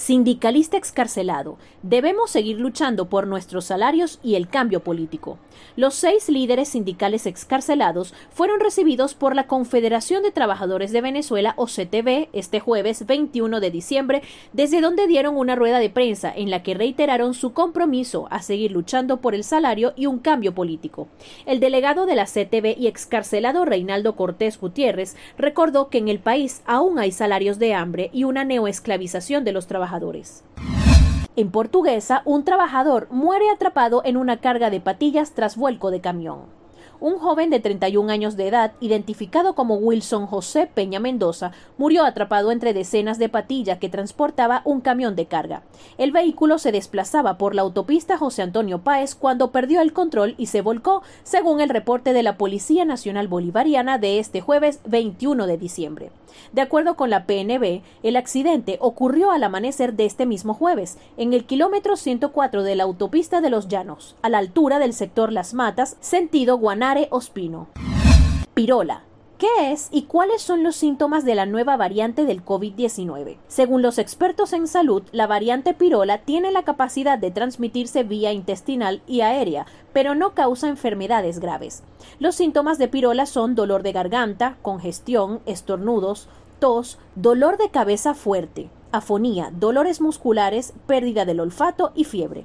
Sindicalista excarcelado. Debemos seguir luchando por nuestros salarios y el cambio político. Los seis líderes sindicales excarcelados fueron recibidos por la Confederación de Trabajadores de Venezuela o CTV este jueves 21 de diciembre, desde donde dieron una rueda de prensa en la que reiteraron su compromiso a seguir luchando por el salario y un cambio político. El delegado de la CTV y excarcelado Reinaldo Cortés Gutiérrez recordó que en el país aún hay salarios de hambre y una neoesclavización de los trabajadores. En Portuguesa, un trabajador muere atrapado en una carga de patillas tras vuelco de camión un joven de 31 años de edad, identificado como Wilson José Peña Mendoza, murió atrapado entre decenas de patillas que transportaba un camión de carga. El vehículo se desplazaba por la autopista José Antonio Páez cuando perdió el control y se volcó, según el reporte de la Policía Nacional Bolivariana de este jueves 21 de diciembre. De acuerdo con la PNB, el accidente ocurrió al amanecer de este mismo jueves, en el kilómetro 104 de la autopista de los Llanos, a la altura del sector Las Matas, sentido Guaná Ospino. Pirola. ¿Qué es y cuáles son los síntomas de la nueva variante del COVID-19? Según los expertos en salud, la variante pirola tiene la capacidad de transmitirse vía intestinal y aérea, pero no causa enfermedades graves. Los síntomas de pirola son dolor de garganta, congestión, estornudos, tos, dolor de cabeza fuerte, afonía, dolores musculares, pérdida del olfato y fiebre.